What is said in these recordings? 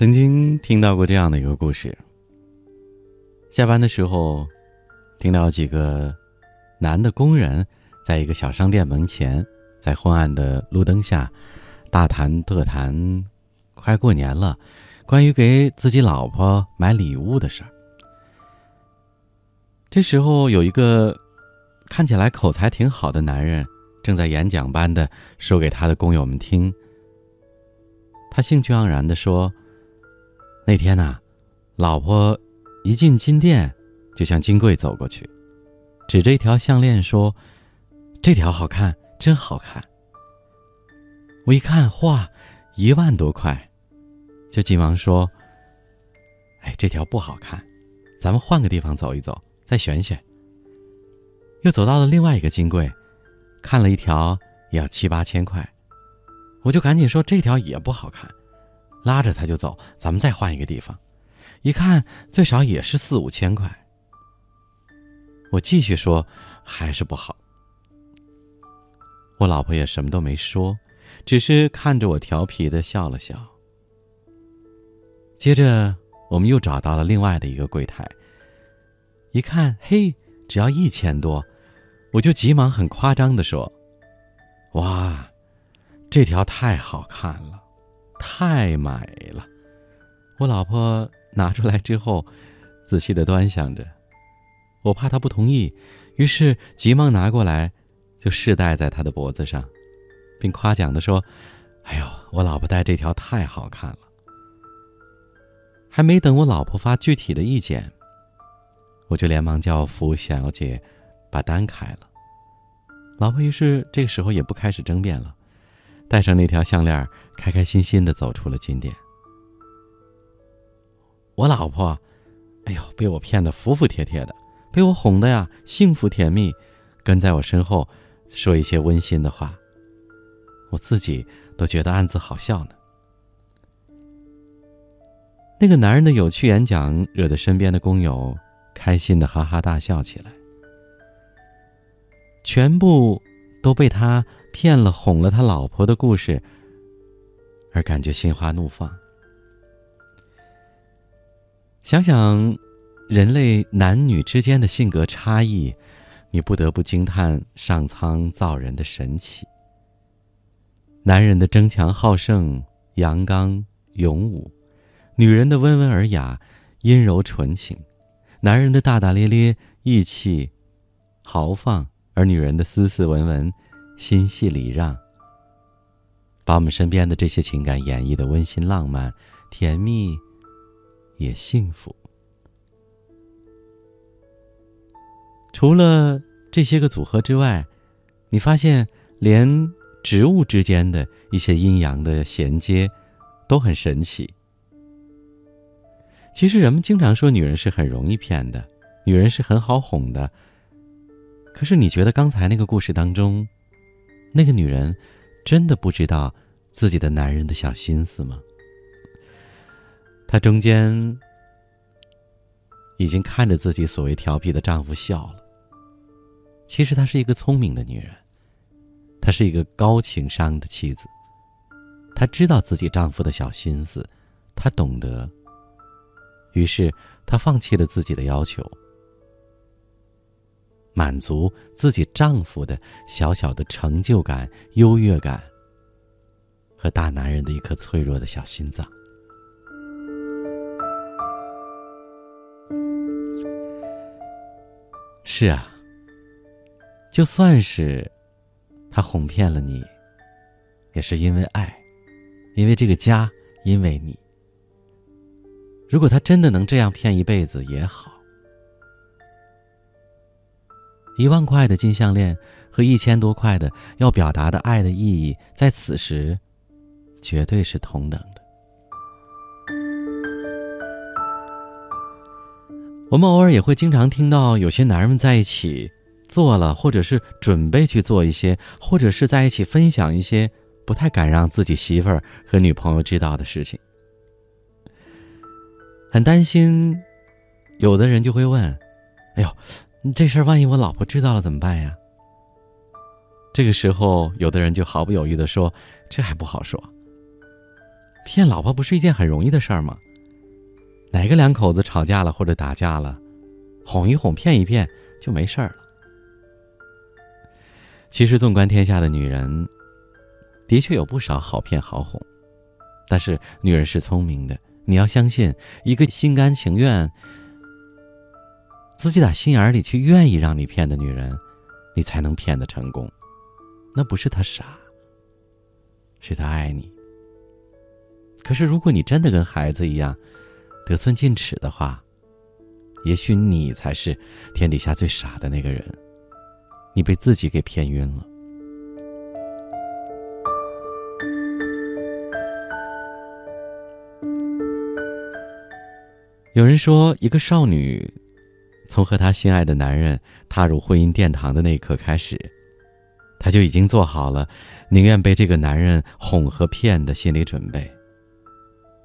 曾经听到过这样的一个故事：下班的时候，听到几个男的工人在一个小商店门前，在昏暗的路灯下大谈特谈快过年了，关于给自己老婆买礼物的事儿。这时候，有一个看起来口才挺好的男人，正在演讲般的说给他的工友们听。他兴趣盎然的说：“那天呐，老婆一进金店，就向金柜走过去，指着一条项链说：‘这条好看，真好看。’我一看，哇，一万多块，就急忙说：‘哎，这条不好看，咱们换个地方走一走。’”再选选。又走到了另外一个金柜，看了一条也要七八千块，我就赶紧说这条也不好看，拉着他就走，咱们再换一个地方。一看最少也是四五千块，我继续说还是不好。我老婆也什么都没说，只是看着我调皮的笑了笑。接着我们又找到了另外的一个柜台。一看，嘿，只要一千多，我就急忙很夸张的说：“哇，这条太好看了，太美了。”我老婆拿出来之后，仔细的端详着，我怕她不同意，于是急忙拿过来，就试戴在她的脖子上，并夸奖的说：“哎呦，我老婆戴这条太好看了。”还没等我老婆发具体的意见。我就连忙叫服务小姐把单开了。老婆于是这个时候也不开始争辩了，戴上那条项链，开开心心的走出了金店。我老婆，哎呦，被我骗得服服帖帖的，被我哄的呀，幸福甜蜜，跟在我身后说一些温馨的话。我自己都觉得暗自好笑呢。那个男人的有趣演讲，惹得身边的工友。开心的哈哈大笑起来，全部都被他骗了、哄了他老婆的故事，而感觉心花怒放。想想人类男女之间的性格差异，你不得不惊叹上苍造人的神奇。男人的争强好胜、阳刚勇武，女人的温文尔雅、阴柔纯情。男人的大大咧咧、义气、豪放，而女人的斯斯文文、心细礼让，把我们身边的这些情感演绎的温馨浪漫、甜蜜，也幸福。除了这些个组合之外，你发现连植物之间的一些阴阳的衔接，都很神奇。其实人们经常说女人是很容易骗的，女人是很好哄的。可是你觉得刚才那个故事当中，那个女人真的不知道自己的男人的小心思吗？她中间已经看着自己所谓调皮的丈夫笑了。其实她是一个聪明的女人，她是一个高情商的妻子，她知道自己丈夫的小心思，她懂得。于是，她放弃了自己的要求，满足自己丈夫的小小的成就感、优越感和大男人的一颗脆弱的小心脏。是啊，就算是他哄骗了你，也是因为爱，因为这个家，因为你。如果他真的能这样骗一辈子也好，一万块的金项链和一千多块的要表达的爱的意义，在此时绝对是同等的。我们偶尔也会经常听到有些男人们在一起做了，或者是准备去做一些，或者是在一起分享一些不太敢让自己媳妇儿和女朋友知道的事情。很担心，有的人就会问：“哎呦，这事儿万一我老婆知道了怎么办呀？”这个时候，有的人就毫不犹豫的说：“这还不好说。骗老婆不是一件很容易的事儿吗？哪个两口子吵架了或者打架了，哄一哄、骗一骗就没事儿了。其实，纵观天下的女人，的确有不少好骗好哄，但是女人是聪明的，你要相信，一个心甘情愿、自己打心眼里去愿意让你骗的女人，你才能骗得成功。那不是她傻，是她爱你。可是，如果你真的跟孩子一样得寸进尺的话，也许你才是天底下最傻的那个人。你被自己给骗晕了。有人说，一个少女从和她心爱的男人踏入婚姻殿堂的那一刻开始，她就已经做好了宁愿被这个男人哄和骗的心理准备，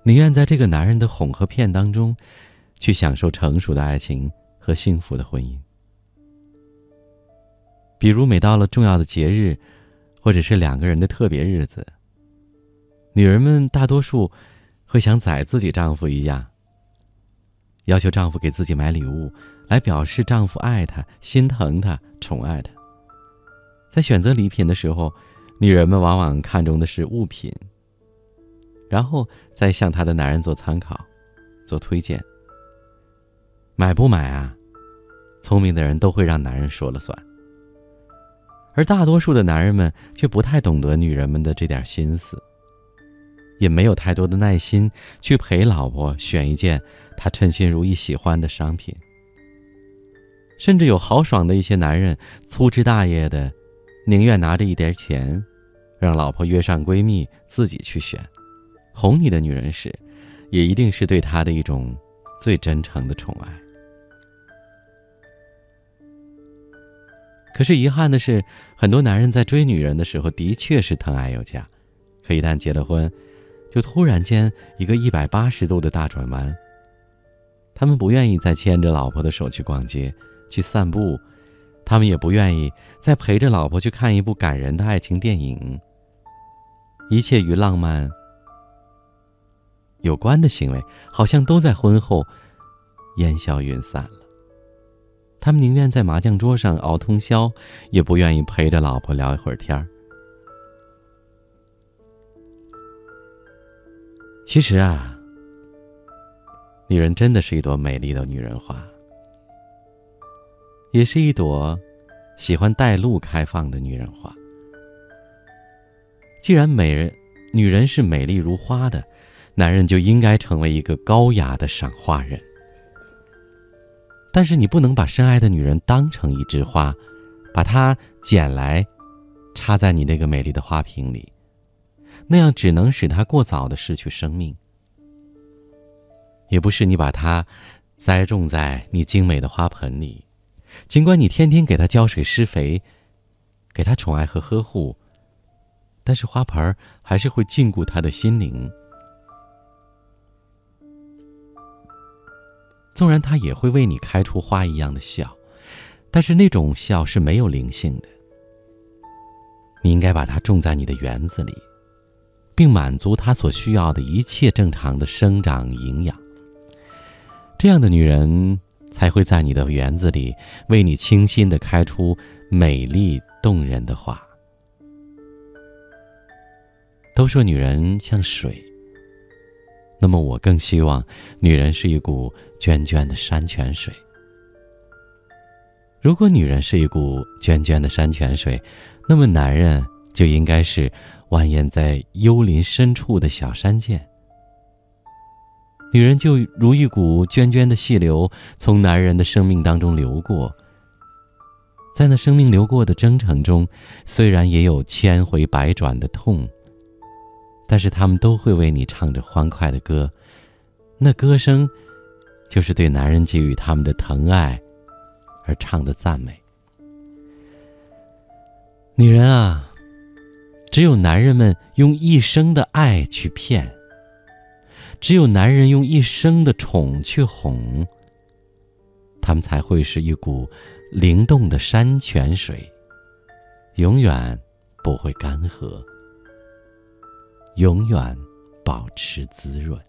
宁愿在这个男人的哄和骗当中，去享受成熟的爱情和幸福的婚姻。比如，每到了重要的节日，或者是两个人的特别日子，女人们大多数会像宰自己丈夫一样，要求丈夫给自己买礼物，来表示丈夫爱她、心疼她、宠爱她。在选择礼品的时候，女人们往往看重的是物品，然后再向她的男人做参考、做推荐。买不买啊？聪明的人都会让男人说了算。而大多数的男人们却不太懂得女人们的这点心思，也没有太多的耐心去陪老婆选一件她称心如意喜欢的商品。甚至有豪爽的一些男人粗枝大叶的，宁愿拿着一点钱，让老婆约上闺蜜自己去选。哄你的女人时，也一定是对他的一种最真诚的宠爱。可是遗憾的是，很多男人在追女人的时候的确是疼爱有加，可一旦结了婚，就突然间一个一百八十度的大转弯。他们不愿意再牵着老婆的手去逛街、去散步，他们也不愿意再陪着老婆去看一部感人的爱情电影。一切与浪漫有关的行为，好像都在婚后烟消云散了。他们宁愿在麻将桌上熬通宵，也不愿意陪着老婆聊一会儿天儿。其实啊，女人真的是一朵美丽的女人花，也是一朵喜欢带路开放的女人花。既然美人女人是美丽如花的，男人就应该成为一个高雅的赏花人。但是你不能把深爱的女人当成一枝花，把它捡来，插在你那个美丽的花瓶里，那样只能使她过早的失去生命。也不是你把它栽种在你精美的花盆里，尽管你天天给它浇水施肥，给它宠爱和呵护，但是花盆还是会禁锢他的心灵。纵然他也会为你开出花一样的笑，但是那种笑是没有灵性的。你应该把它种在你的园子里，并满足她所需要的一切正常的生长营养。这样的女人才会在你的园子里为你倾心的开出美丽动人的花。都说女人像水。那么，我更希望女人是一股涓涓的山泉水。如果女人是一股涓涓的山泉水，那么男人就应该是蜿蜒在幽林深处的小山涧。女人就如一股涓涓的细流，从男人的生命当中流过。在那生命流过的征程中，虽然也有千回百转的痛。但是他们都会为你唱着欢快的歌，那歌声，就是对男人给予他们的疼爱，而唱的赞美。女人啊，只有男人们用一生的爱去骗。只有男人用一生的宠去哄他们才会是一股灵动的山泉水永远不会干涸永远保持滋润。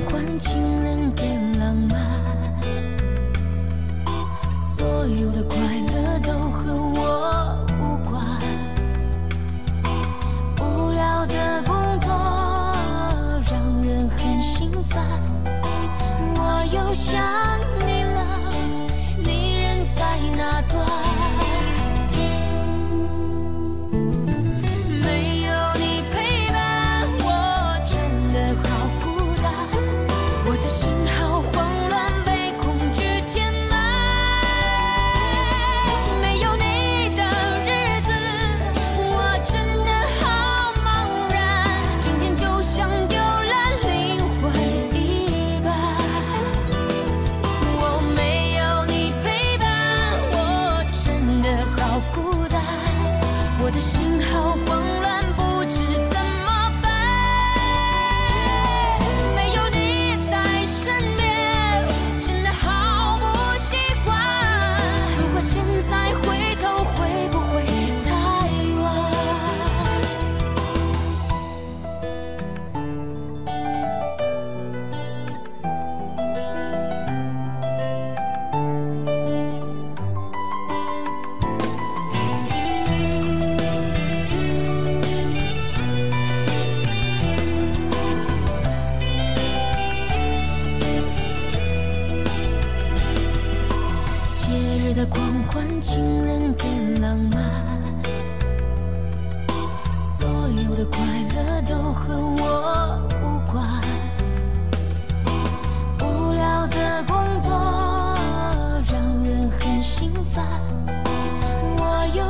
换情人的浪漫。所有的快乐都和我无关。无聊的工作让人很心烦我又想的心好慌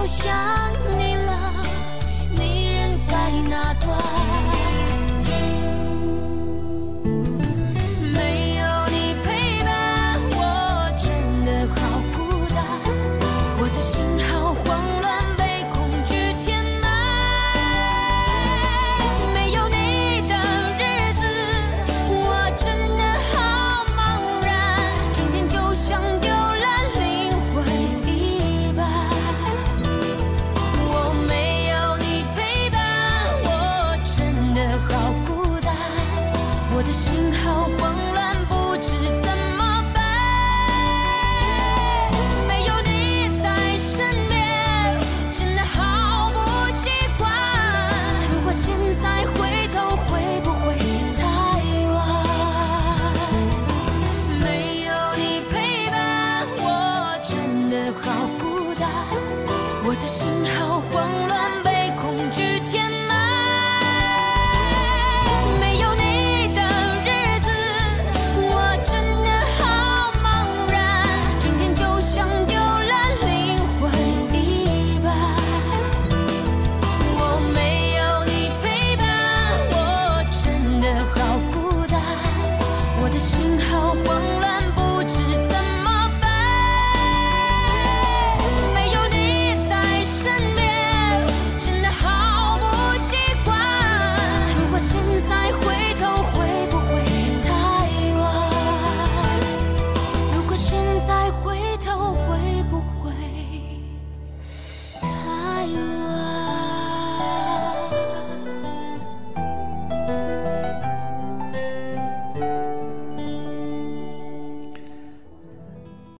我想你了你人在哪端我的心好慌乱